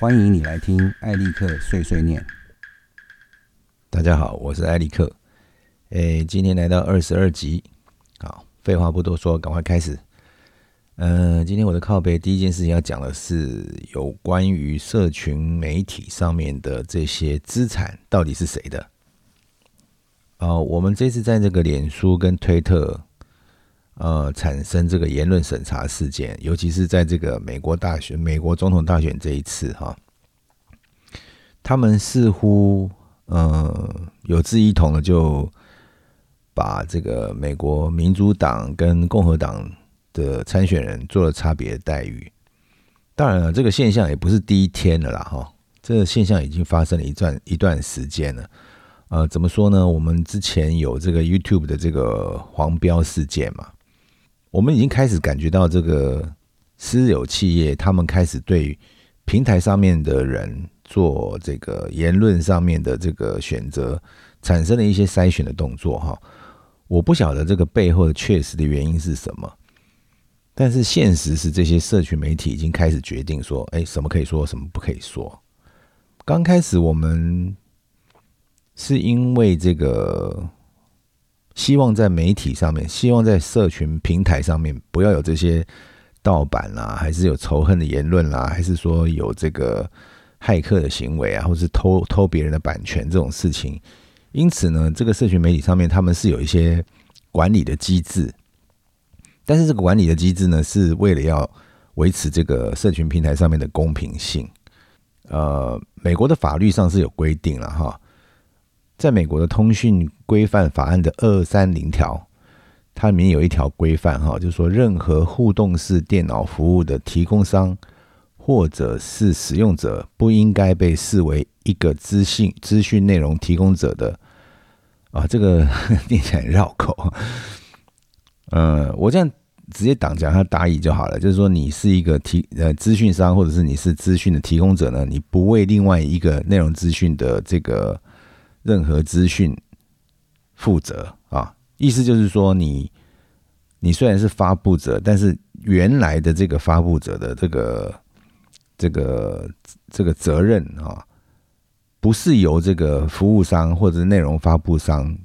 欢迎你来听艾利克碎碎念。大家好，我是艾利克。诶，今天来到二十二集。好，废话不多说，赶快开始。嗯，今天我的靠背第一件事情要讲的是有关于社群媒体上面的这些资产到底是谁的。哦，我们这次在这个脸书跟推特。呃，产生这个言论审查事件，尤其是在这个美国大选、美国总统大选这一次，哈，他们似乎呃有志一同的，就把这个美国民主党跟共和党的参选人做了差别的待遇。当然了，这个现象也不是第一天了啦，哈，这个现象已经发生了一段一段时间了。呃，怎么说呢？我们之前有这个 YouTube 的这个黄标事件嘛。我们已经开始感觉到这个私有企业，他们开始对平台上面的人做这个言论上面的这个选择，产生了一些筛选的动作哈。我不晓得这个背后的确实的原因是什么，但是现实是这些社群媒体已经开始决定说，哎，什么可以说，什么不可以说。刚开始我们是因为这个。希望在媒体上面，希望在社群平台上面不要有这些盗版啦，还是有仇恨的言论啦，还是说有这个骇客的行为啊，或是偷偷别人的版权这种事情。因此呢，这个社群媒体上面他们是有一些管理的机制，但是这个管理的机制呢，是为了要维持这个社群平台上面的公平性。呃，美国的法律上是有规定了哈。在美国的通讯规范法案的二三零条，它里面有一条规范哈，就是说任何互动式电脑服务的提供商或者是使用者，不应该被视为一个资讯资讯内容提供者的啊，这个 念起来绕口。嗯，我这样直接挡讲他答疑就好了，就是说你是一个提呃资讯商，或者是你是资讯的提供者呢，你不为另外一个内容资讯的这个。任何资讯负责啊，意思就是说，你你虽然是发布者，但是原来的这个发布者的这个这个这个责任啊，不是由这个服务商或者内容发布商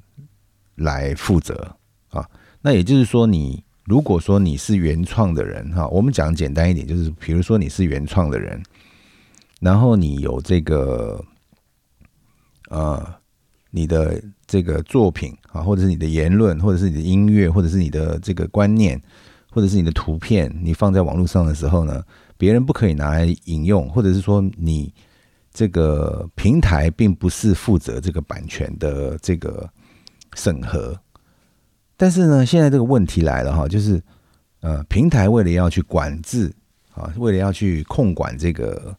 来负责啊。那也就是说，你如果说你是原创的人哈，我们讲简单一点，就是比如说你是原创的人，然后你有这个呃。你的这个作品啊，或者是你的言论，或者是你的音乐，或者是你的这个观念，或者是你的图片，你放在网络上的时候呢，别人不可以拿来引用，或者是说你这个平台并不是负责这个版权的这个审核。但是呢，现在这个问题来了哈，就是呃，平台为了要去管制啊，为了要去控管这个。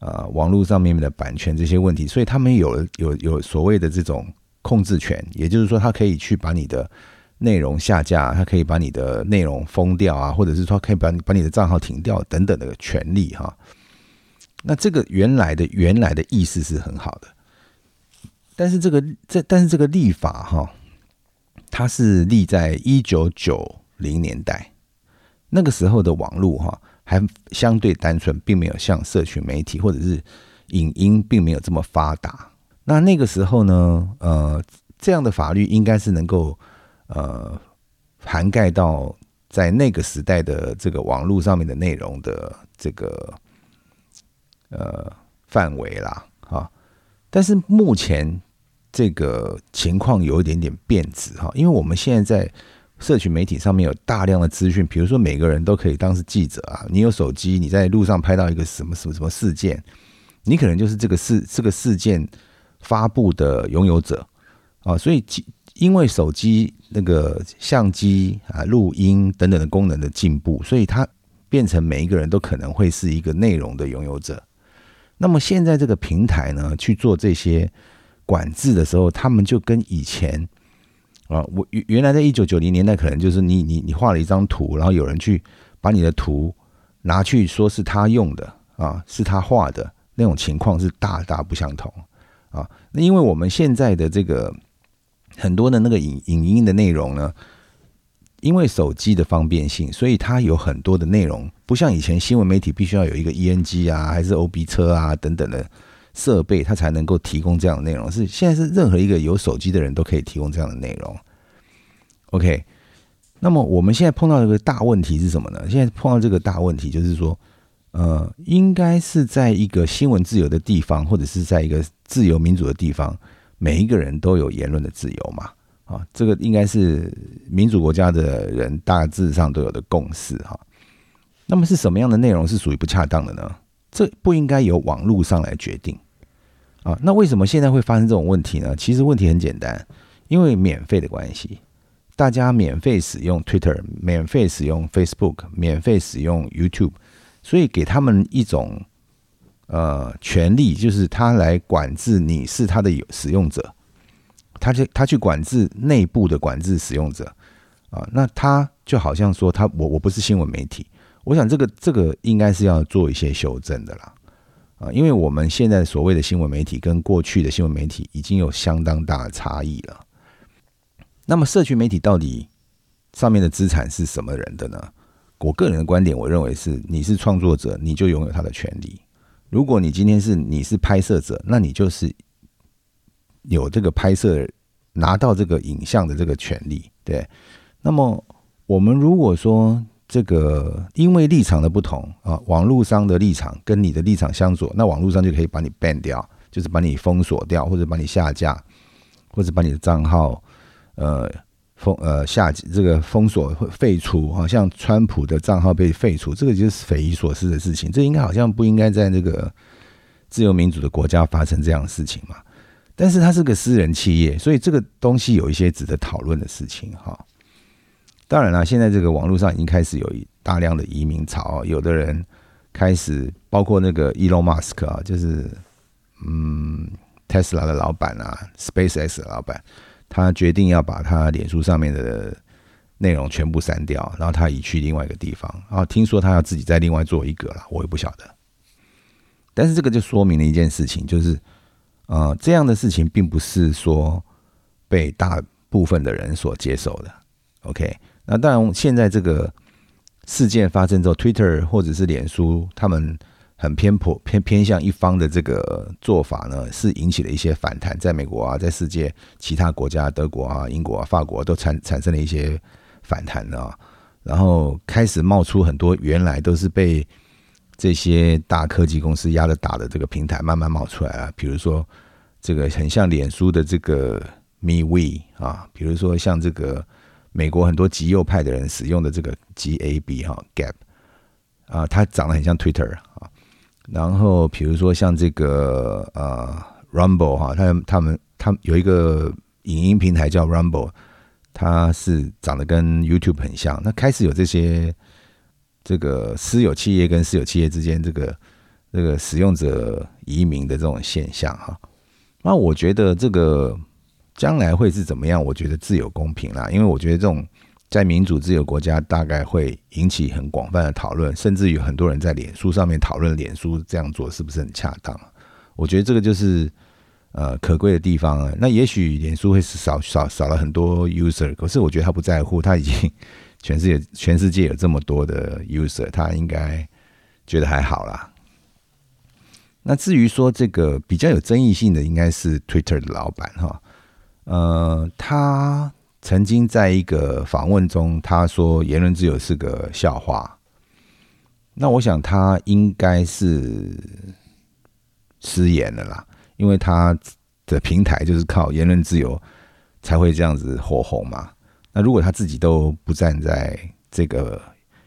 呃，网络上面的版权这些问题，所以他们有有有所谓的这种控制权，也就是说，他可以去把你的内容下架，他可以把你的内容封掉啊，或者是说可以把你把你的账号停掉等等的权利哈。那这个原来的原来的意思是很好的，但是这个这但是这个立法哈，它是立在一九九零年代那个时候的网络哈。还相对单纯，并没有像社群媒体或者是影音，并没有这么发达。那那个时候呢，呃，这样的法律应该是能够呃涵盖到在那个时代的这个网络上面的内容的这个呃范围啦，啊。但是目前这个情况有一点点变质哈，因为我们现在在。社群媒体上面有大量的资讯，比如说每个人都可以当是记者啊。你有手机，你在路上拍到一个什么什么什么事件，你可能就是这个事这个事件发布的拥有者啊。所以，因为手机那个相机啊、录音等等的功能的进步，所以它变成每一个人都可能会是一个内容的拥有者。那么现在这个平台呢，去做这些管制的时候，他们就跟以前。啊，我原原来在一九九零年代，可能就是你你你画了一张图，然后有人去把你的图拿去说是他用的啊，是他画的那种情况是大大不相同啊。那因为我们现在的这个很多的那个影影音的内容呢，因为手机的方便性，所以它有很多的内容，不像以前新闻媒体必须要有一个 ENG 啊，还是 OB 车啊等等的设备，它才能够提供这样的内容。是现在是任何一个有手机的人都可以提供这样的内容。OK，那么我们现在碰到一个大问题是什么呢？现在碰到这个大问题就是说，呃，应该是在一个新闻自由的地方，或者是在一个自由民主的地方，每一个人都有言论的自由嘛。啊，这个应该是民主国家的人大致上都有的共识哈。那么是什么样的内容是属于不恰当的呢？这不应该由网络上来决定啊。那为什么现在会发生这种问题呢？其实问题很简单，因为免费的关系，大家免费使用 Twitter，免费使用 Facebook，免费使用 YouTube，所以给他们一种呃权利，就是他来管制你是他的使用者。他去他去管制内部的管制使用者啊，那他就好像说他我我不是新闻媒体，我想这个这个应该是要做一些修正的啦啊，因为我们现在所谓的新闻媒体跟过去的新闻媒体已经有相当大的差异了。那么社区媒体到底上面的资产是什么人的呢？我个人的观点，我认为是你是创作者，你就拥有他的权利。如果你今天是你是拍摄者，那你就是。有这个拍摄拿到这个影像的这个权利，对。那么我们如果说这个因为立场的不同啊，网络上的立场跟你的立场相左，那网络上就可以把你 ban 掉，就是把你封锁掉，或者把你下架，或者把你的账号呃封呃下这个封锁会废除，好像川普的账号被废除，这个就是匪夷所思的事情。这应该好像不应该在这个自由民主的国家发生这样的事情嘛？但是它是个私人企业，所以这个东西有一些值得讨论的事情哈。当然了，现在这个网络上已经开始有大量的移民潮，有的人开始，包括那个 Elon Musk 啊，就是嗯 Tesla 的老板啊，SpaceX 的老板，他决定要把他脸书上面的内容全部删掉，然后他移去另外一个地方。然后听说他要自己再另外做一个了，我也不晓得。但是这个就说明了一件事情，就是。呃，这样的事情并不是说被大部分的人所接受的。OK，那当然，现在这个事件发生之后，Twitter 或者是脸书，他们很偏颇偏偏向一方的这个做法呢，是引起了一些反弹，在美国啊，在世界其他国家，德国啊、英国啊、法国都产产生了一些反弹啊，然后开始冒出很多原来都是被。这些大科技公司压着打的这个平台慢慢冒出来了，比如说这个很像脸书的这个 MeWe 啊，比如说像这个美国很多极右派的人使用的这个 Gab 哈 Gap 啊，它长得很像 Twitter 啊，然后比如说像这个呃 Rumble 哈，他他们他们有一个影音平台叫 Rumble，它是长得跟 YouTube 很像，那开始有这些。这个私有企业跟私有企业之间，这个这个使用者移民的这种现象哈，那我觉得这个将来会是怎么样？我觉得自有公平啦，因为我觉得这种在民主自由国家，大概会引起很广泛的讨论，甚至有很多人在脸书上面讨论脸书这样做是不是很恰当？我觉得这个就是呃可贵的地方啊。那也许脸书会少少少了很多 user，可是我觉得他不在乎，他已经。全世界，全世界有这么多的 user，他应该觉得还好啦。那至于说这个比较有争议性的，应该是 Twitter 的老板哈。呃，他曾经在一个访问中，他说言论自由是个笑话。那我想他应该是失言了啦，因为他的平台就是靠言论自由才会这样子火红嘛。那如果他自己都不站在这个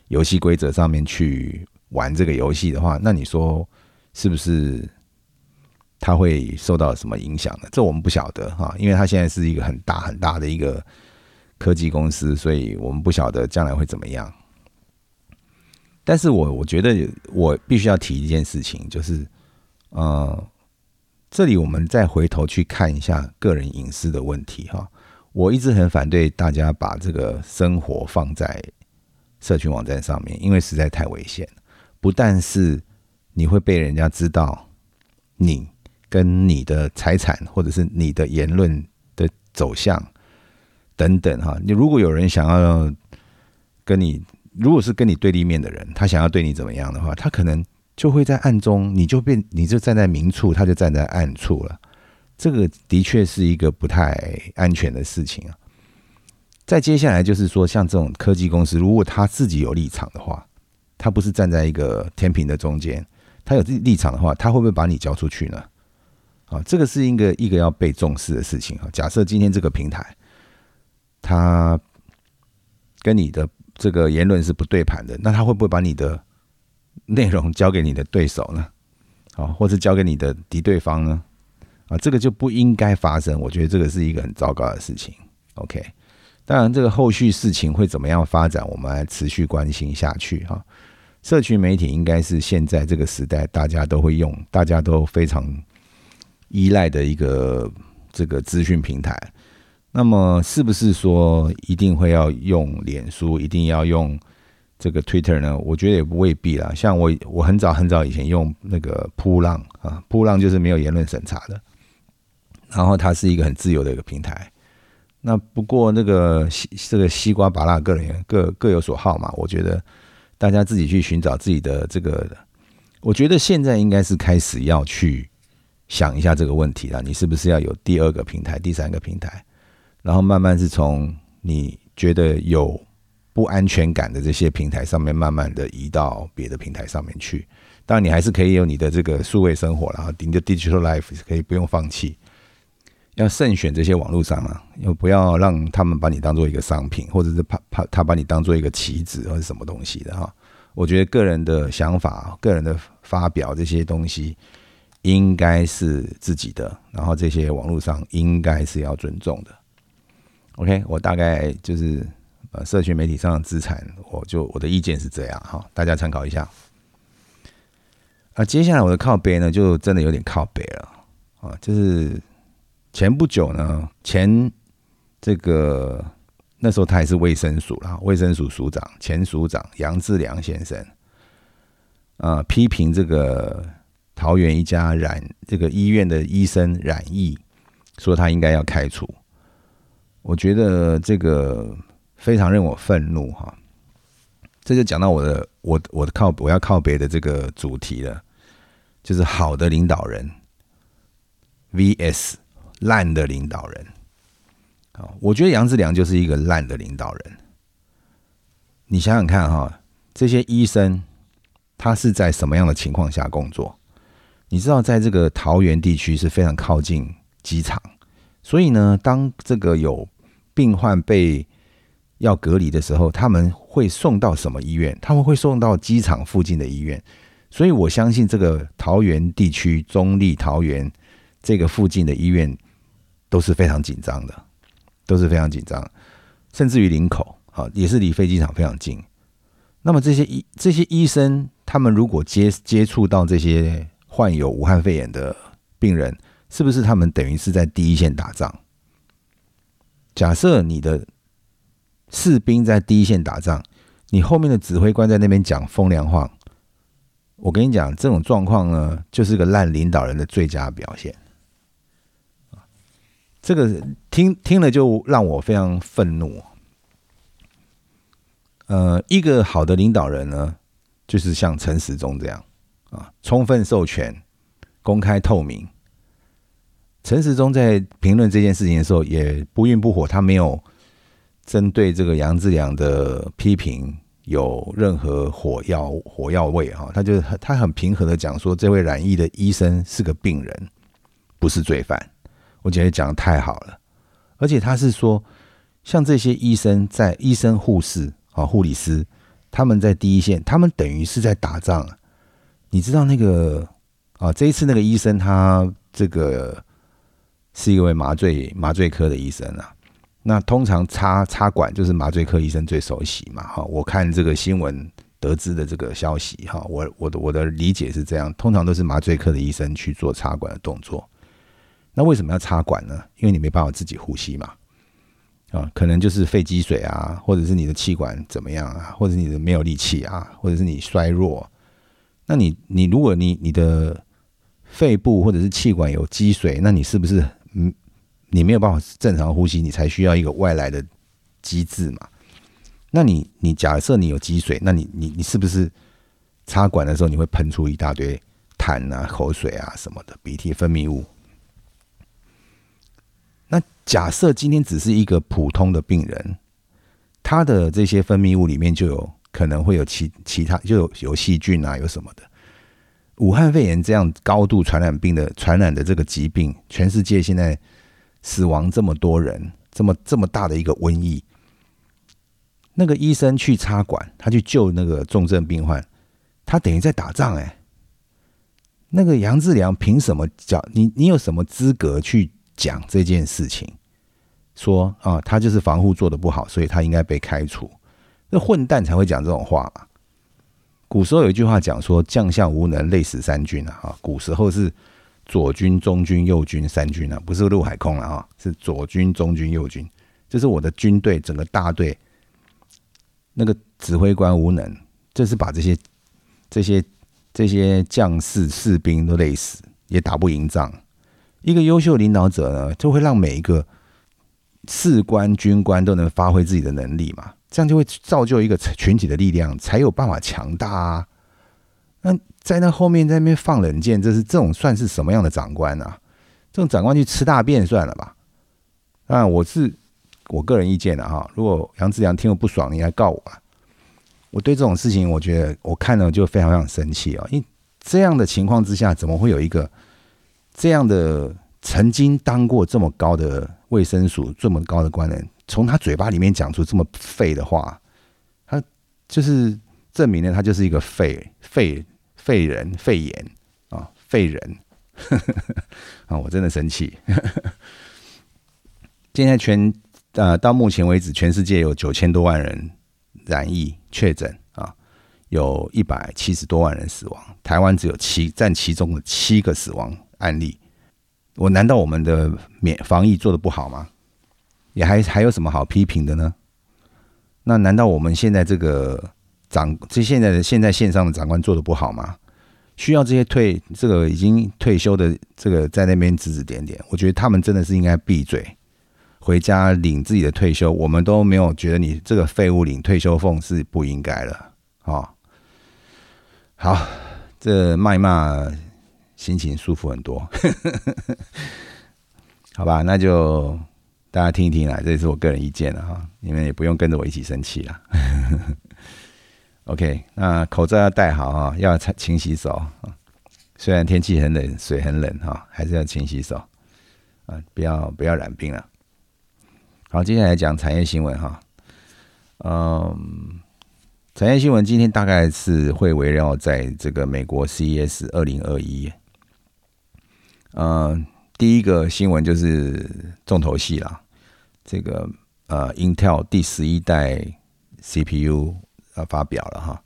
游戏规则上面去玩这个游戏的话，那你说是不是他会受到什么影响呢？这我们不晓得哈，因为他现在是一个很大很大的一个科技公司，所以我们不晓得将来会怎么样。但是我我觉得我必须要提一件事情，就是呃，这里我们再回头去看一下个人隐私的问题哈。我一直很反对大家把这个生活放在社群网站上面，因为实在太危险。不但是你会被人家知道你跟你的财产，或者是你的言论的走向等等哈。你如果有人想要跟你，如果是跟你对立面的人，他想要对你怎么样的话，他可能就会在暗中，你就变，你就站在明处，他就站在暗处了。这个的确是一个不太安全的事情啊。再接下来就是说，像这种科技公司，如果他自己有立场的话，他不是站在一个天平的中间，他有自己立场的话，他会不会把你交出去呢？啊，这个是一个一个要被重视的事情啊。假设今天这个平台，它跟你的这个言论是不对盘的，那他会不会把你的内容交给你的对手呢？啊，或是交给你的敌对方呢？啊，这个就不应该发生。我觉得这个是一个很糟糕的事情。OK，当然这个后续事情会怎么样发展，我们来持续关心下去哈。社区媒体应该是现在这个时代大家都会用，大家都非常依赖的一个这个资讯平台。那么是不是说一定会要用脸书，一定要用这个 Twitter 呢？我觉得也不未必啦。像我，我很早很早以前用那个扑浪啊，扑浪就是没有言论审查的。然后它是一个很自由的一个平台，那不过那个西这个西瓜拔辣个人各各有所好嘛，我觉得大家自己去寻找自己的这个，我觉得现在应该是开始要去想一下这个问题了，你是不是要有第二个平台、第三个平台，然后慢慢是从你觉得有不安全感的这些平台上面，慢慢的移到别的平台上面去。当然，你还是可以有你的这个数位生活然后你的 digital life 可以不用放弃。要慎选这些网络商啊，又不要让他们把你当做一个商品，或者是怕怕他把你当做一个棋子或者什么东西的哈。我觉得个人的想法、个人的发表这些东西应该是自己的，然后这些网络上应该是要尊重的。OK，我大概就是呃，社群媒体上的资产，我就我的意见是这样哈，大家参考一下。啊，接下来我的靠背呢，就真的有点靠背了啊，就是。前不久呢，前这个那时候他还是卫生署啦，卫生署署长前署长杨志良先生，啊，批评这个桃园一家染这个医院的医生染疫，说他应该要开除。我觉得这个非常让我愤怒哈。这就讲到我的我我的靠我要靠别的这个主题了，就是好的领导人 VS。烂的领导人，啊，我觉得杨志良就是一个烂的领导人。你想想看哈，这些医生他是在什么样的情况下工作？你知道，在这个桃园地区是非常靠近机场，所以呢，当这个有病患被要隔离的时候，他们会送到什么医院？他们会送到机场附近的医院。所以我相信，这个桃园地区中立桃园这个附近的医院。都是非常紧张的，都是非常紧张，甚至于林口啊，也是离飞机场非常近。那么这些医这些医生，他们如果接接触到这些患有武汉肺炎的病人，是不是他们等于是在第一线打仗？假设你的士兵在第一线打仗，你后面的指挥官在那边讲风凉话，我跟你讲，这种状况呢，就是个烂领导人的最佳表现。这个听听了就让我非常愤怒。呃，一个好的领导人呢，就是像陈时中这样啊，充分授权、公开透明。陈时中在评论这件事情的时候也不愠不火，他没有针对这个杨志良的批评有任何火药火药味哈，他就他很平和的讲说，这位染疫的医生是个病人，不是罪犯。我觉得讲的太好了，而且他是说，像这些医生在医生、护士啊、护理师，他们在第一线，他们等于是在打仗啊。你知道那个啊，这一次那个医生他这个是一位麻醉麻醉科的医生啊。那通常插插管就是麻醉科医生最熟悉嘛。哈，我看这个新闻得知的这个消息哈，我我的我的理解是这样，通常都是麻醉科的医生去做插管的动作。那为什么要插管呢？因为你没办法自己呼吸嘛，啊，可能就是肺积水啊，或者是你的气管怎么样啊，或者你的没有力气啊，或者是你衰弱。那你你如果你你的肺部或者是气管有积水，那你是不是嗯你没有办法正常呼吸？你才需要一个外来的机制嘛？那你你假设你有积水，那你你你是不是插管的时候你会喷出一大堆痰啊、口水啊什么的鼻涕分泌物？那假设今天只是一个普通的病人，他的这些分泌物里面就有可能会有其其他就有有细菌啊，有什么的。武汉肺炎这样高度传染病的传染的这个疾病，全世界现在死亡这么多人，这么这么大的一个瘟疫，那个医生去插管，他去救那个重症病患，他等于在打仗哎。那个杨志良凭什么讲你？你有什么资格去讲这件事情？说啊，他就是防护做的不好，所以他应该被开除。那混蛋才会讲这种话嘛。古时候有一句话讲说：“将相无能，累死三军啊！”哈，古时候是左军、中军、右军三军啊，不是陆海空了啊，是左军、中军、右军，这是我的军队整个大队那个指挥官无能，就是把这些这些这些将士士兵都累死，也打不赢仗。一个优秀领导者呢，就会让每一个士官、军官都能发挥自己的能力嘛。这样就会造就一个群体的力量，才有办法强大啊！那在那后面在那边放冷箭，这是这种算是什么样的长官啊？这种长官去吃大便算了吧？啊，我是我个人意见的哈。如果杨志良听了不爽，你来告我啊！我对这种事情，我觉得我看了就非常非常生气啊！因为这样的情况之下，怎么会有一个这样的曾经当过这么高的卫生署这么高的官人？从他嘴巴里面讲出这么废的话，他就是证明了他就是一个废废废人废言啊废人 啊！我真的生气。现在全呃到目前为止，全世界有九千多万人染疫确诊啊，有一百七十多万人死亡，台湾只有七占其中的七个死亡案例。我难道我们的免防疫做的不好吗？也还还有什么好批评的呢？那难道我们现在这个长这现在的现在线上的长官做的不好吗？需要这些退这个已经退休的这个在那边指指点点？我觉得他们真的是应该闭嘴，回家领自己的退休。我们都没有觉得你这个废物领退休俸是不应该了啊！好，这骂骂心情舒服很多，好吧？那就。大家听一听啊，这也是我个人意见了哈，你们也不用跟着我一起生气了。OK，那口罩要戴好哈，要勤洗手。虽然天气很冷，水很冷哈，还是要勤洗手啊，不要不要染病了。好，接下来讲产业新闻哈。嗯，产业新闻今天大概是会围绕在这个美国 CES 二零二一。嗯，第一个新闻就是重头戏了。这个呃，Intel 第十一代 CPU 呃发表了哈，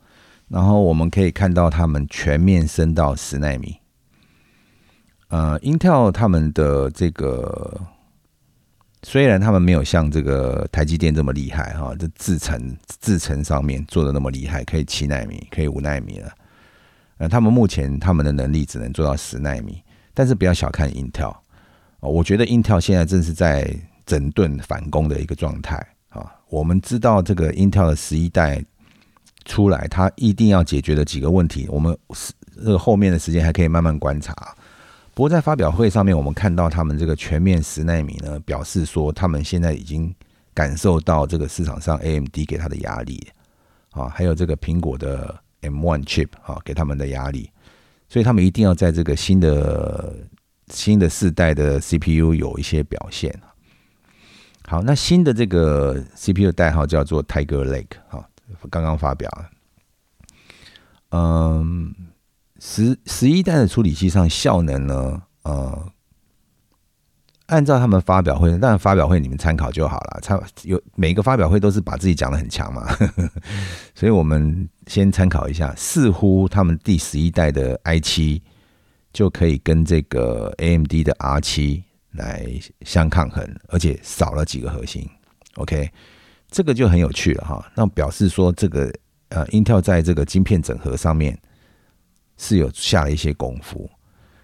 然后我们可以看到他们全面升到十纳米。呃，Intel 他们的这个虽然他们没有像这个台积电这么厉害哈，这制程制程上面做的那么厉害，可以七纳米，可以五纳米了。呃，他们目前他们的能力只能做到十纳米，但是不要小看 Intel 我觉得 Intel 现在正是在。整顿反攻的一个状态啊！我们知道这个 Intel 的十一代出来，它一定要解决的几个问题，我们是这个后面的时间还可以慢慢观察。不过在发表会上面，我们看到他们这个全面十纳米呢，表示说他们现在已经感受到这个市场上 AMD 给他的压力啊，还有这个苹果的 M1 chip 啊给他们的压力，所以他们一定要在这个新的新的世代的 CPU 有一些表现。好，那新的这个 CPU 代号叫做 Tiger Lake，哈，刚刚发表。嗯，十十一代的处理器上效能呢，呃，按照他们发表会，但发表会你们参考就好了。参有每个发表会都是把自己讲的很强嘛，所以我们先参考一下。似乎他们第十一代的 i 七就可以跟这个 AMD 的 R 七。来相抗衡，而且少了几个核心，OK，这个就很有趣了哈。那表示说，这个呃，Intel 在这个晶片整合上面是有下了一些功夫，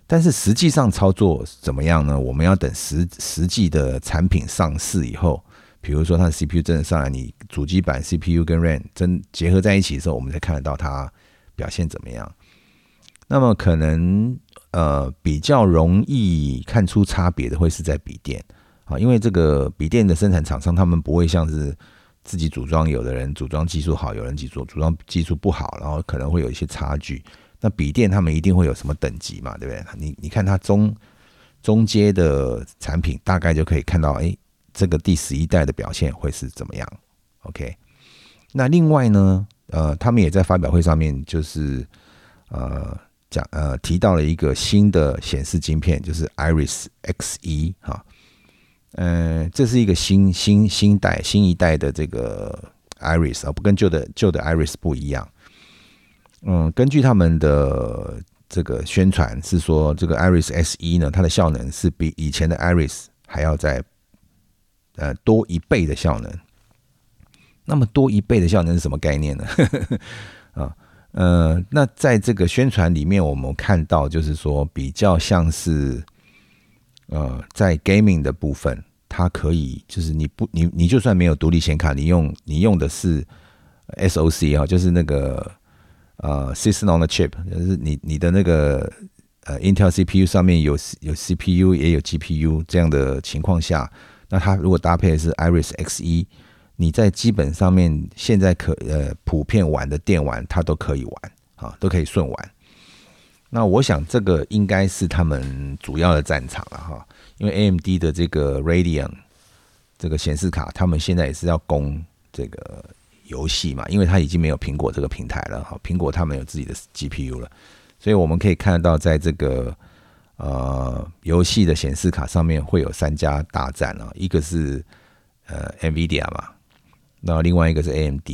但是实际上操作怎么样呢？我们要等实实际的产品上市以后，比如说它的 CPU 真的上来，你主机板 CPU 跟 RAM 真结合在一起的时候，我们才看得到它表现怎么样。那么可能呃比较容易看出差别的会是在笔电啊，因为这个笔电的生产厂商他们不会像是自己组装，有的人组装技术好，有人技术组装技术不好，然后可能会有一些差距。那笔电他们一定会有什么等级嘛，对不对？你你看它中中阶的产品，大概就可以看到，哎，这个第十一代的表现会是怎么样？OK。那另外呢，呃，他们也在发表会上面就是呃。讲呃提到了一个新的显示晶片，就是 Iris X 一哈，嗯，这是一个新新新代新一代的这个 Iris 啊，不跟旧的旧的 Iris 不一样。嗯，根据他们的这个宣传是说，这个 Iris S 一呢，它的效能是比以前的 Iris 还要再呃多一倍的效能。那么多一倍的效能是什么概念呢？啊？呃，那在这个宣传里面，我们看到就是说，比较像是，呃，在 gaming 的部分，它可以就是你不你你就算没有独立显卡，你用你用的是 SOC 啊，就是那个呃 System on the Chip，就是你你的那个呃 Intel CPU 上面有有 CPU 也有 GPU 这样的情况下，那它如果搭配的是 Iris X 一。你在基本上面现在可呃普遍玩的电玩，它都可以玩啊，都可以顺玩。那我想这个应该是他们主要的战场了哈，因为 AMD 的这个 Radeon 这个显示卡，他们现在也是要攻这个游戏嘛，因为它已经没有苹果这个平台了哈，苹果他们有自己的 GPU 了，所以我们可以看得到，在这个呃游戏的显示卡上面会有三家大战啊，一个是呃 NVIDIA 嘛。那另外一个是 AMD，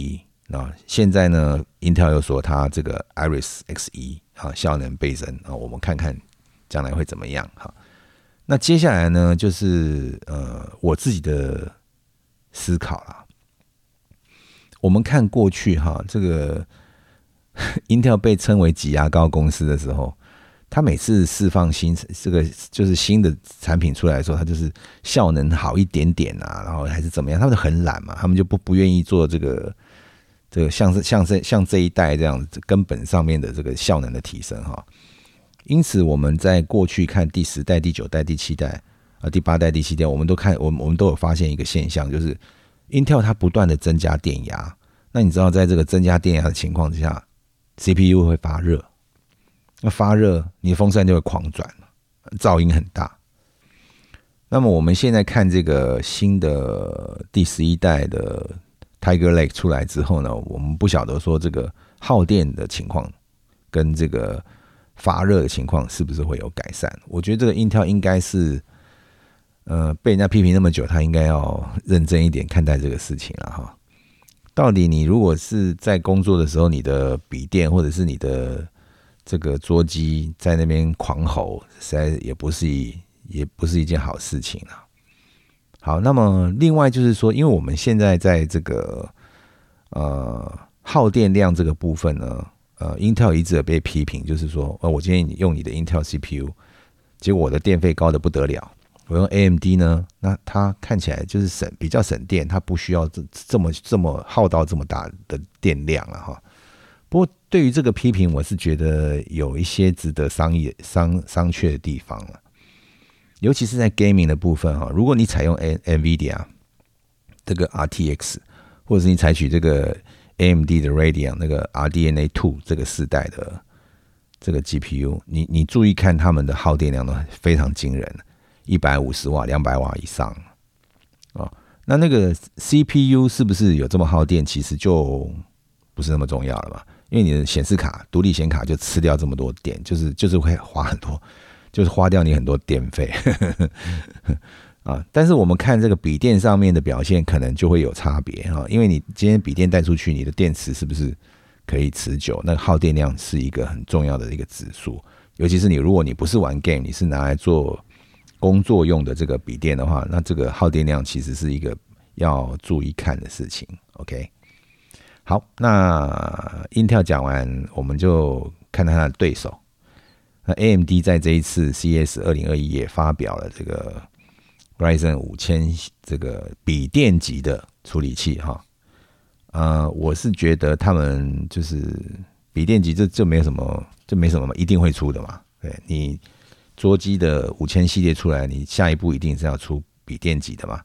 那现在呢，Intel 又说它这个 Iris X 一啊效能倍增啊，我们看看将来会怎么样哈。那接下来呢，就是呃我自己的思考啦。我们看过去哈，这个 Intel 被称为挤牙膏公司的时候。他每次释放新这个就是新的产品出来的时候，他就是效能好一点点啊，然后还是怎么样？他们就很懒嘛，他们就不不愿意做这个这个像是像这像这一代这样根本上面的这个效能的提升哈。因此我们在过去看第十代、第九代、第七代啊、第八代、第七代，我们都看我们我们都有发现一个现象，就是 Intel 它不断的增加电压。那你知道在这个增加电压的情况之下，CPU 会发热。那发热，你的风扇就会狂转，噪音很大。那么我们现在看这个新的第十一代的 Tiger Lake 出来之后呢，我们不晓得说这个耗电的情况跟这个发热的情况是不是会有改善？我觉得这个 Intel 应该是，呃，被人家批评那么久，他应该要认真一点看待这个事情了哈。到底你如果是在工作的时候，你的笔电或者是你的这个捉鸡在那边狂吼，实在也不是一也不是一件好事情啊。好，那么另外就是说，因为我们现在在这个呃耗电量这个部分呢，呃，Intel 一直有被批评，就是说，呃，我今天用你的 Intel CPU，结果我的电费高的不得了。我用 AMD 呢，那它看起来就是省比较省电，它不需要这这么这么耗到这么大的电量了哈。不过，对于这个批评，我是觉得有一些值得商业商商榷的地方了。尤其是在 gaming 的部分哈，如果你采用 N NVIDIA 这个 RTX，或者是你采取这个 AMD 的 Radeon 那个 RDNA Two 这个世代的这个 GPU，你你注意看他们的耗电量都非常惊人，一百五十瓦、两百瓦以上哦。那那个 CPU 是不是有这么耗电？其实就不是那么重要了嘛。因为你的显示卡独立显卡就吃掉这么多电，就是就是会花很多，就是花掉你很多电费 啊。但是我们看这个笔电上面的表现，可能就会有差别哈。因为你今天笔电带出去，你的电池是不是可以持久？那耗电量是一个很重要的一个指数。尤其是你如果你不是玩 game，你是拿来做工作用的这个笔电的话，那这个耗电量其实是一个要注意看的事情。OK。好，那 Intel 讲完，我们就看它的对手。那 AMD 在这一次 CS 二零二一也发表了这个 Ryzen 五千这个笔电级的处理器哈，呃，我是觉得他们就是笔电级，这就没什么，就没什么嘛，一定会出的嘛。对你桌机的五千系列出来，你下一步一定是要出笔电级的嘛。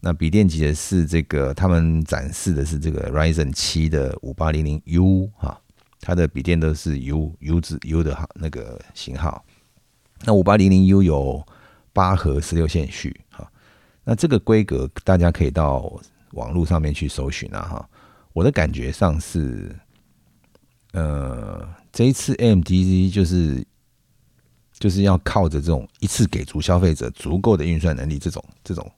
那笔电级的是这个，他们展示的是这个 Ryzen 七的五八零零 U 哈，它的笔电都是 U U 字 U 的那个型号。那五八零零 U 有八核十六线序哈。那这个规格大家可以到网络上面去搜寻啊哈，我的感觉上是，呃，这一次 AMD 就是就是要靠着这种一次给足消费者足够的运算能力这种这种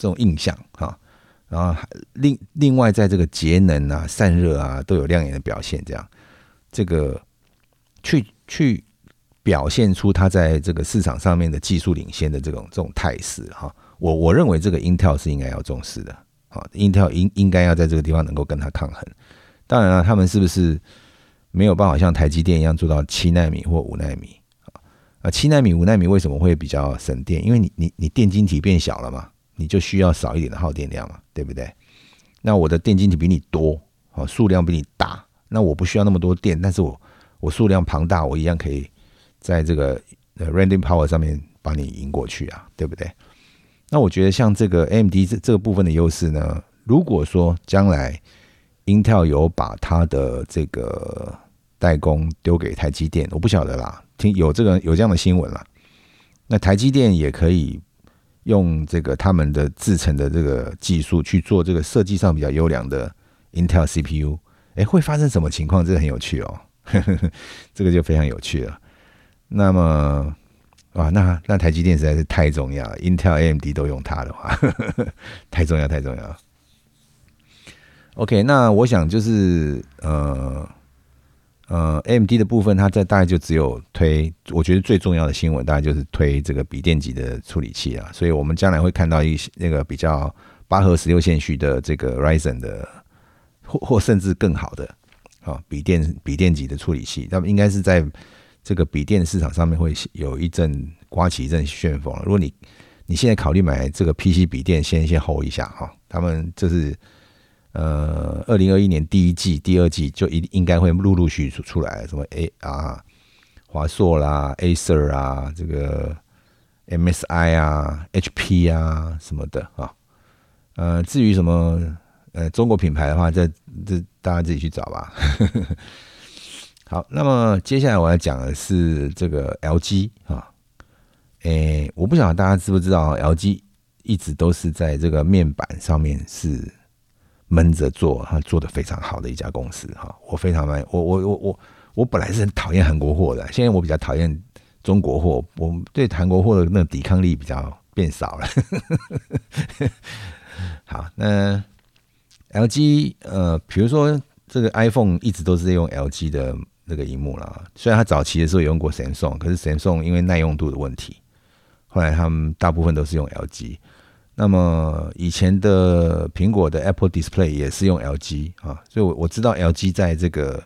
这种印象哈，然后另另外在这个节能啊散热啊都有亮眼的表现，这样这个去去表现出它在这个市场上面的技术领先的这种这种态势哈。我我认为这个 Intel 是应该要重视的，啊，Intel 应应该要在这个地方能够跟它抗衡。当然了，他们是不是没有办法像台积电一样做到七纳米或五纳米啊？啊，七纳米、五纳米为什么会比较省电？因为你你你电晶体变小了嘛，你就需要少一点的耗电量嘛，对不对？那我的电晶体比你多，啊，数量比你大，那我不需要那么多电，但是我我数量庞大，我一样可以在这个 rendering power 上面把你赢过去啊，对不对？那我觉得像这个 AMD 这这个部分的优势呢，如果说将来 Intel 有把它的这个代工丢给台积电，我不晓得啦，听有这个有这样的新闻啦。那台积电也可以用这个他们的制成的这个技术去做这个设计上比较优良的 Intel CPU，哎，会发生什么情况？这个很有趣哦，这个就非常有趣了。那么。哇，那那台积电实在是太重要，Intel、AMD 都用它的话，太重要太重要。OK，那我想就是呃呃，AMD 的部分，它在大概就只有推，我觉得最重要的新闻大概就是推这个笔电级的处理器啊，所以我们将来会看到一些那个比较八核十六线序的这个 Ryzen 的，或或甚至更好的啊笔电笔电级的处理器，那么应该是在。这个笔电市场上面会有一阵刮起一阵旋风。如果你你现在考虑买这个 PC 笔电，先先 hold 一下哈。他们就是呃，二零二一年第一季、第二季就一应该会陆陆续续出来，什么 A 啊、华硕啦、Acer 啊、这个 MSI 啊、HP 啊什么的啊。呃，至于什么呃中国品牌的话，这这大家自己去找吧。好，那么接下来我要讲的是这个 LG 啊，诶，我不晓得大家知不知道，LG 一直都是在这个面板上面是闷着做，他做的非常好的一家公司哈。我非常满，我我我我我本来是很讨厌韩国货的，现在我比较讨厌中国货，我对韩国货的那个抵抗力比较变少了。好，那 LG 呃，比如说这个 iPhone 一直都是用 LG 的。那个荧幕了，虽然他早期的时候也用过 Samsung，可是 Samsung 因为耐用度的问题，后来他们大部分都是用 LG。那么以前的苹果的 Apple Display 也是用 LG 啊，所以我我知道 LG 在这个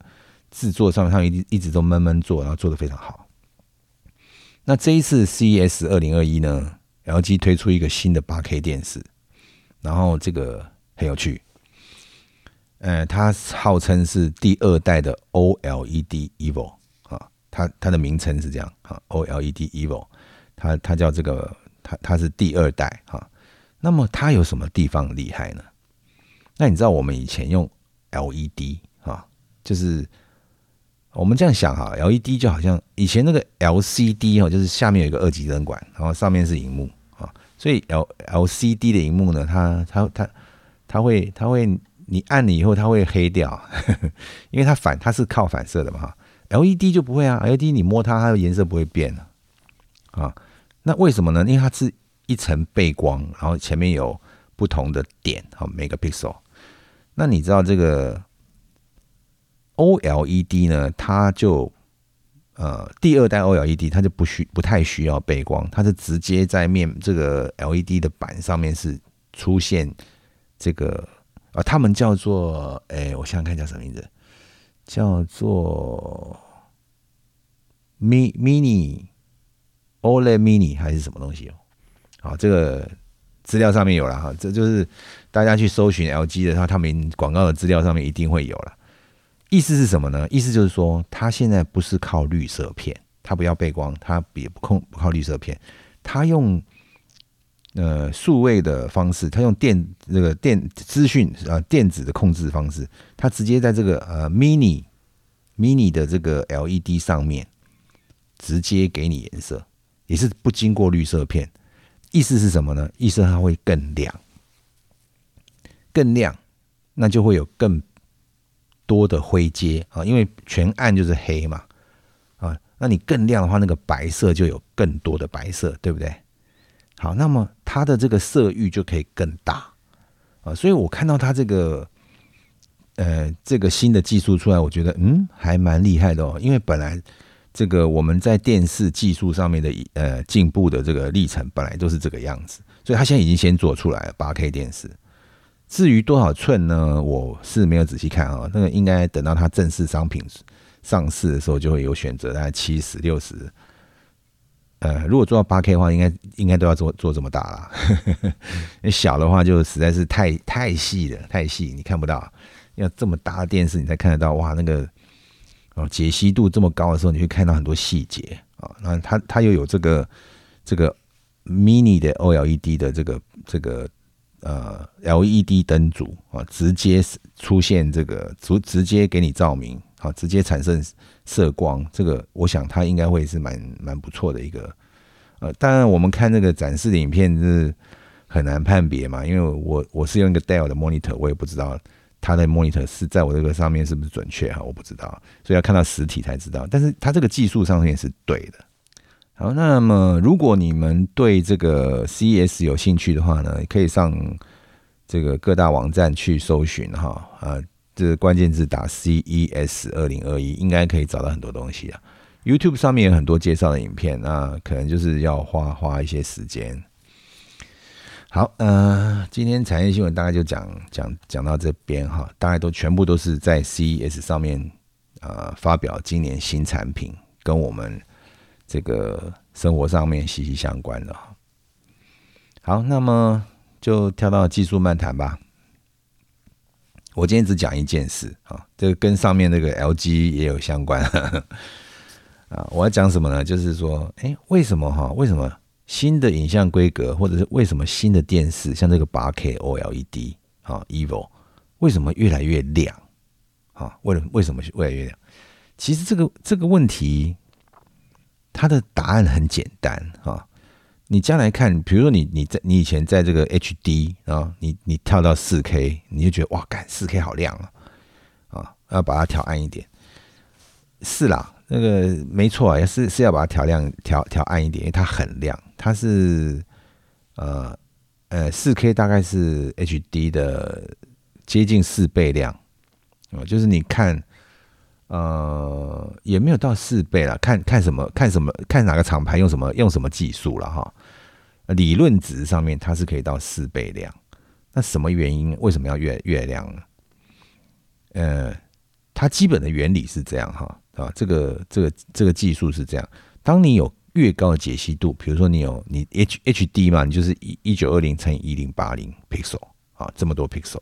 制作上，他们一一直都闷闷做，然后做的非常好。那这一次 CES 二零二一呢，LG 推出一个新的八 K 电视，然后这个很有趣。呃，它号称是第二代的 OLED Evo 啊，它它的名称是这样啊，OLED Evo，它它叫这个，它它是第二代哈。那么它有什么地方厉害呢？那你知道我们以前用 LED 啊，就是我们这样想哈，LED 就好像以前那个 LCD 哈，就是下面有一个二级灯管，然后上面是荧幕啊，所以 L LCD 的荧幕呢，它它它它会它会。你按了以后，它会黑掉，因为它反它是靠反射的嘛哈。LED 就不会啊，LED 你摸它，它的颜色不会变的啊。那为什么呢？因为它是一层背光，然后前面有不同的点，好每个 pixel。那你知道这个 OLED 呢？它就呃第二代 OLED 它就不需不太需要背光，它是直接在面这个 LED 的板上面是出现这个。啊，他们叫做，哎，我想想看叫什么名字，叫做 Mi Mini OLED Mini 还是什么东西哦？好，这个资料上面有了哈，这就是大家去搜寻 LG 的，话他们广告的资料上面一定会有了。意思是什么呢？意思就是说，它现在不是靠绿色片，它不要背光，它也不控不靠绿色片，它用呃数位的方式，它用电这个电资讯啊电子的控制方式，它直接在这个呃 mini mini 的这个 LED 上面直接给你颜色，也是不经过绿色片。意思是什么呢？意思它会更亮，更亮，那就会有更多的灰阶啊，因为全暗就是黑嘛啊，那你更亮的话，那个白色就有更多的白色，对不对？好，那么它的这个色域就可以更大啊，所以我看到它这个呃这个新的技术出来，我觉得嗯还蛮厉害的哦，因为本来。这个我们在电视技术上面的呃进步的这个历程本来都是这个样子，所以他现在已经先做出来了八 K 电视。至于多少寸呢？我是没有仔细看啊，那个应该等到它正式商品上市的时候就会有选择，大概七十六十。呃，如果做到八 K 的话，应该应该都要做做这么大了。你 小的话就实在是太太细了，太细你看不到。要这么大的电视你才看得到，哇，那个。哦，解析度这么高的时候，你会看到很多细节啊。那它它又有这个这个 mini 的 OLED 的这个这个呃 LED 灯组啊，直接出现这个直直接给你照明，好，直接产生色光。这个我想它应该会是蛮蛮不错的一个呃。当然，我们看那个展示的影片是很难判别嘛，因为我我是用一个 Dell 的 monitor，我也不知道。它的 monitor 是在我这个上面是不是准确哈？我不知道，所以要看到实体才知道。但是它这个技术上面是对的。好，那么如果你们对这个 CES 有兴趣的话呢，可以上这个各大网站去搜寻哈啊，这关键字打 CES 二零二一，应该可以找到很多东西啊。YouTube 上面有很多介绍的影片，那可能就是要花花一些时间。好，呃，今天产业新闻大概就讲讲讲到这边哈，大概都全部都是在 CES 上面呃发表今年新产品，跟我们这个生活上面息息相关的。好，那么就跳到技术漫谈吧。我今天只讲一件事啊，这个跟上面那个 LG 也有相关 啊。我要讲什么呢？就是说，哎，为什么哈？为什么？新的影像规格，或者是为什么新的电视像这个八 K OLED 啊，EVO 为什么越来越亮？啊，为了为什么越来越亮？其实这个这个问题，它的答案很简单啊。你将来看，比如说你你在你以前在这个 HD 啊，你你跳到四 K，你就觉得哇，干四 K 好亮啊，啊，要把它调暗一点。是啦。那个没错啊，是是要把它调亮、调调暗一点，因为它很亮。它是呃呃四 K 大概是 HD 的接近四倍亮啊，就是你看呃也没有到四倍了，看看什么看什么看哪个厂牌用什么用什么技术了哈。理论值上面它是可以到四倍亮，那什么原因？为什么要越越亮呢？呃，它基本的原理是这样哈。啊，这个这个这个技术是这样：当你有越高的解析度，比如说你有你 H H D 嘛，你就是一一九二零乘以一零八零 pixel 啊，这么多 pixel，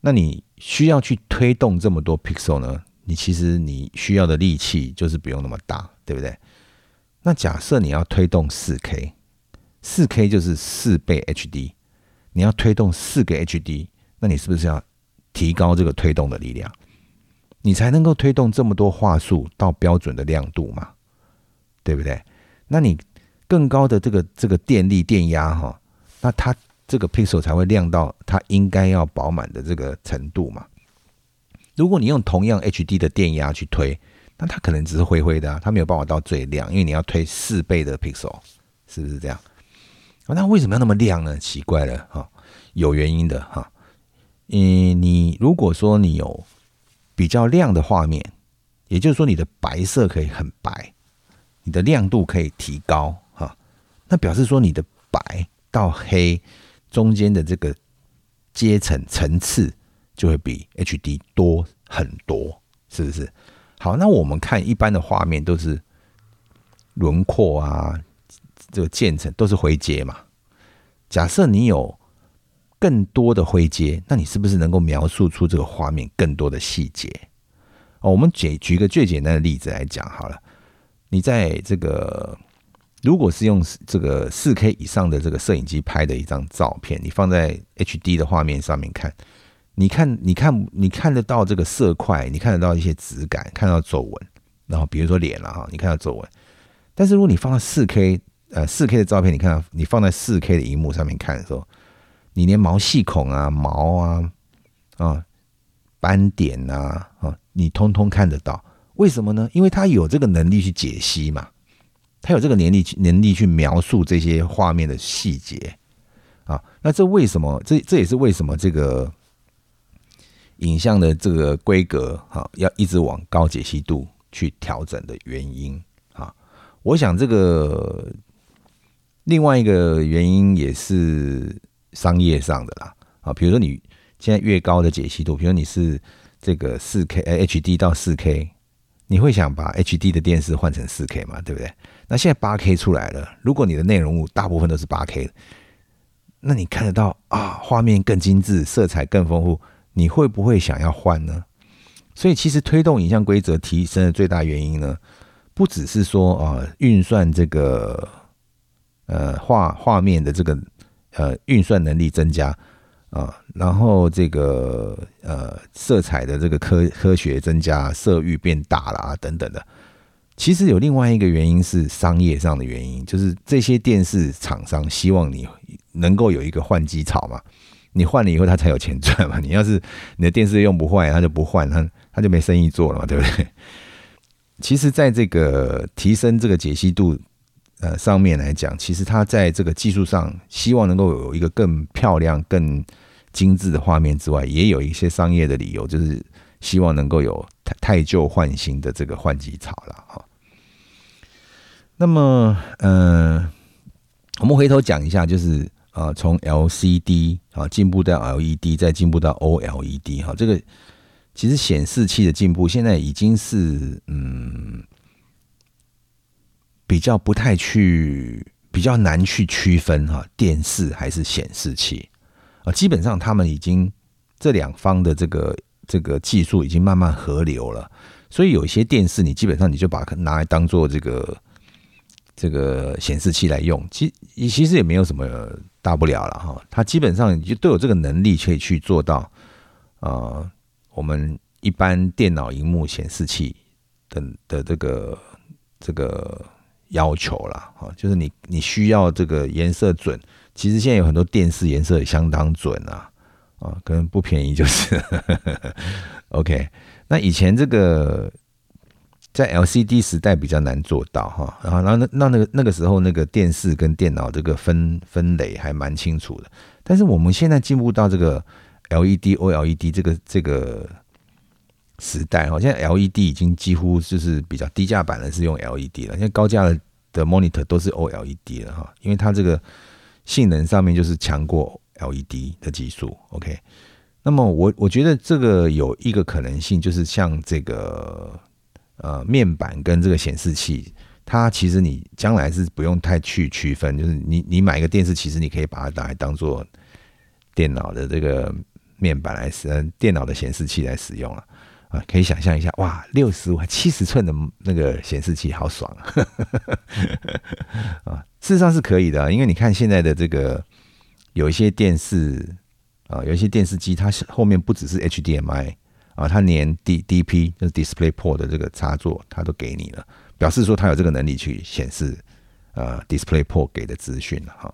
那你需要去推动这么多 pixel 呢？你其实你需要的力气就是不用那么大，对不对？那假设你要推动四 K，四 K 就是四倍 H D，你要推动四个 H D，那你是不是要提高这个推动的力量？你才能够推动这么多话术到标准的亮度嘛，对不对？那你更高的这个这个电力电压哈，那它这个 pixel 才会亮到它应该要饱满的这个程度嘛。如果你用同样 HD 的电压去推，那它可能只是灰灰的，它没有办法到最亮，因为你要推四倍的 pixel，是不是这样？那为什么要那么亮呢？奇怪了哈，有原因的哈。嗯，你如果说你有。比较亮的画面，也就是说你的白色可以很白，你的亮度可以提高哈。那表示说你的白到黑中间的这个阶层层次就会比 HD 多很多，是不是？好，那我们看一般的画面都是轮廓啊，这个渐层都是灰阶嘛。假设你有更多的灰阶，那你是不是能够描述出这个画面更多的细节？哦，我们举举个最简单的例子来讲好了。你在这个如果是用这个四 K 以上的这个摄影机拍的一张照片，你放在 HD 的画面上面看，你看，你看，你看得到这个色块，你看得到一些质感，看到皱纹，然后比如说脸了哈，你看到皱纹。但是如果你放到四 K，呃，四 K 的照片，你看到你放在四 K 的荧幕上面看的时候，你连毛细孔啊、毛啊、啊斑点呐啊，你通通看得到。为什么呢？因为它有这个能力去解析嘛，它有这个能力能力去描述这些画面的细节啊。那这为什么？这这也是为什么这个影像的这个规格哈，要一直往高解析度去调整的原因啊。我想这个另外一个原因也是商业上的啦啊。比如说你现在越高的解析度，比如你是这个四 K HD 到四 K。你会想把 HD 的电视换成四 K 嘛？对不对？那现在八 K 出来了，如果你的内容物大部分都是八 K，那你看得到啊，画面更精致，色彩更丰富，你会不会想要换呢？所以，其实推动影像规则提升的最大原因呢，不只是说啊，运算这个呃画画面的这个呃运算能力增加。啊，然后这个呃，色彩的这个科科学增加，色域变大了啊，等等的。其实有另外一个原因是商业上的原因，就是这些电视厂商希望你能够有一个换机潮嘛，你换了以后他才有钱赚嘛。你要是你的电视用不坏，他就不换，他他就没生意做了嘛，对不对？其实，在这个提升这个解析度。呃，上面来讲，其实它在这个技术上，希望能够有一个更漂亮、更精致的画面之外，也有一些商业的理由，就是希望能够有太太旧换新的这个换机潮了哈。那么，嗯，我们回头讲一下，就是啊，从 LCD 啊进步到 LED，再进步到 OLED 哈，这个其实显示器的进步，现在已经是嗯。比较不太去，比较难去区分哈，电视还是显示器啊？基本上他们已经这两方的这个这个技术已经慢慢合流了，所以有一些电视你基本上你就把它拿来当做这个这个显示器来用，其其实也没有什么大不了了哈。它基本上就都有这个能力可以去做到啊，我们一般电脑荧幕显示器的的这个这个。要求啦哈，就是你你需要这个颜色准，其实现在有很多电视颜色也相当准啊，啊，可能不便宜就是。OK，那以前这个在 LCD 时代比较难做到哈，然后那那那个那个时候那个电视跟电脑这个分分类还蛮清楚的，但是我们现在进步到这个 LED、OLED 这个这个。时代哈，现在 LED 已经几乎就是比较低价版的，是用 LED 了。现在高价的的 monitor 都是 OLED 了哈，因为它这个性能上面就是强过 LED 的技术。OK，那么我我觉得这个有一个可能性，就是像这个呃面板跟这个显示器，它其实你将来是不用太去区分，就是你你买一个电视，其实你可以把它拿来当做电脑的这个面板来使，电脑的显示器来使用了。可以想象一下，哇，六十五、七十寸的那个显示器，好爽啊！事实上是可以的，因为你看现在的这个有一些电视啊，有一些电视机，它后面不只是 HDMI 啊，它连 D DP 就是 Display Port 的这个插座，它都给你了，表示说它有这个能力去显示呃 Display Port 给的资讯哈。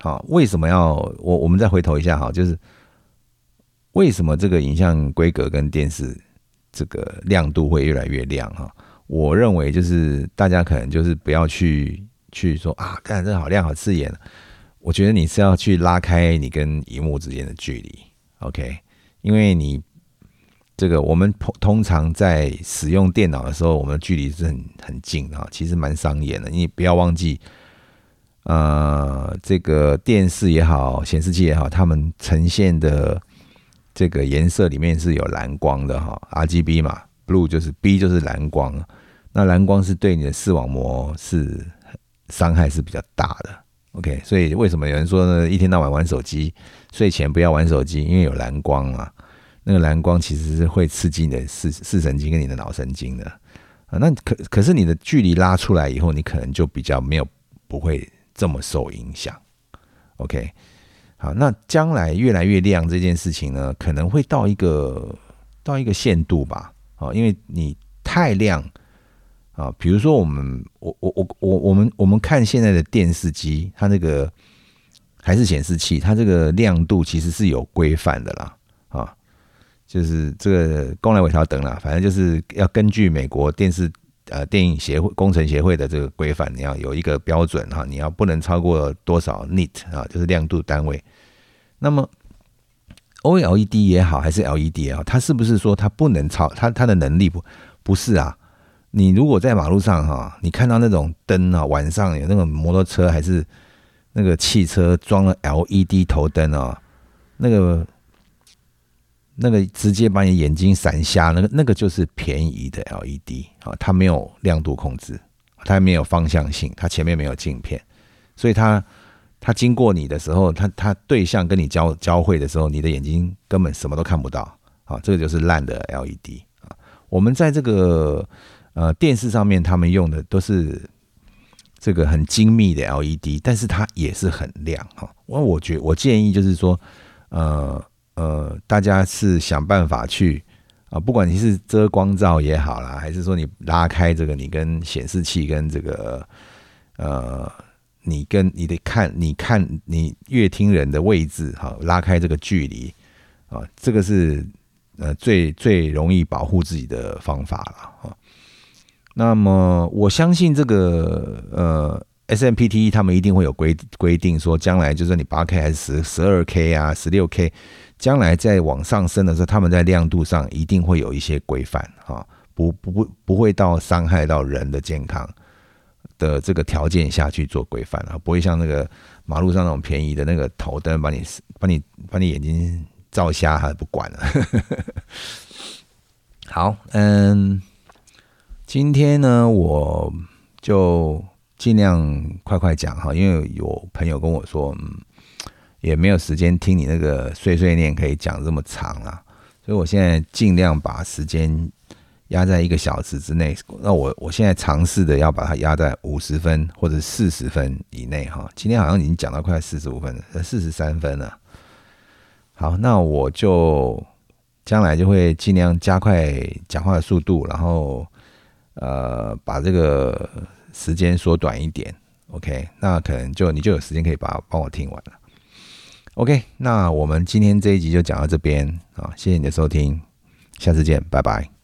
好，为什么要我我们再回头一下哈，就是为什么这个影像规格跟电视？这个亮度会越来越亮哈，我认为就是大家可能就是不要去去说啊，看这好亮好刺眼，我觉得你是要去拉开你跟荧幕之间的距离，OK？因为你这个我们通常在使用电脑的时候，我们的距离是很很近哈，其实蛮伤眼的。你不要忘记，呃，这个电视也好，显示器也好，它们呈现的。这个颜色里面是有蓝光的哈，RGB 嘛，blue 就是 B 就是蓝光，那蓝光是对你的视网膜是伤害是比较大的 OK，所以为什么有人说呢？一天到晚玩手机，睡前不要玩手机，因为有蓝光啊。那个蓝光其实是会刺激你的视视神经跟你的脑神经的啊。那可可是你的距离拉出来以后，你可能就比较没有不会这么受影响。OK，好，那将来越来越亮这件事情呢，可能会到一个到一个限度吧。啊，因为你太亮啊，比如说我们我我我我我们我们看现在的电视机，它那个还是显示器，它这个亮度其实是有规范的啦。啊，就是这个公来尾条等啦，反正就是要根据美国电视呃电影协会工程协会的这个规范，你要有一个标准哈，你要不能超过多少 nit 啊，就是亮度单位。那么 OLED 也好，还是 LED 也好，它是不是说它不能超它它的能力不不是啊？你如果在马路上哈，你看到那种灯啊，晚上有那种摩托车还是那个汽车装了 LED 头灯啊，那个那个直接把你眼睛闪瞎，那个那个就是便宜的 LED 啊，它没有亮度控制，它没有方向性，它前面没有镜片，所以它。它经过你的时候，它它对象跟你交交汇的时候，你的眼睛根本什么都看不到啊！这个就是烂的 LED 啊。我们在这个呃电视上面，他们用的都是这个很精密的 LED，但是它也是很亮哈。我我觉我建议就是说，呃呃，大家是想办法去啊，不管你是遮光罩也好啦，还是说你拉开这个你跟显示器跟这个呃。你跟你得看，你看你乐听人的位置，哈，拉开这个距离，啊，这个是呃最最容易保护自己的方法了，啊。那么我相信这个呃 SMPTE，他们一定会有规规定，说将来就是你八 K 还是十十二 K 啊，十六 K，将来在往上升的时候，他们在亮度上一定会有一些规范，哈，不不不不会到伤害到人的健康。的这个条件下去做规范啊，不会像那个马路上那种便宜的那个头灯，把你把你把你眼睛照瞎，还不管了。好，嗯，今天呢，我就尽量快快讲哈，因为有朋友跟我说，嗯，也没有时间听你那个碎碎念可以讲这么长啊，所以我现在尽量把时间。压在一个小时之内，那我我现在尝试的要把它压在五十分或者四十分以内哈。今天好像已经讲到快四十五分了，四十三分了。好，那我就将来就会尽量加快讲话的速度，然后呃把这个时间缩短一点。OK，那可能就你就有时间可以把帮我听完了。OK，那我们今天这一集就讲到这边啊，谢谢你的收听，下次见，拜拜。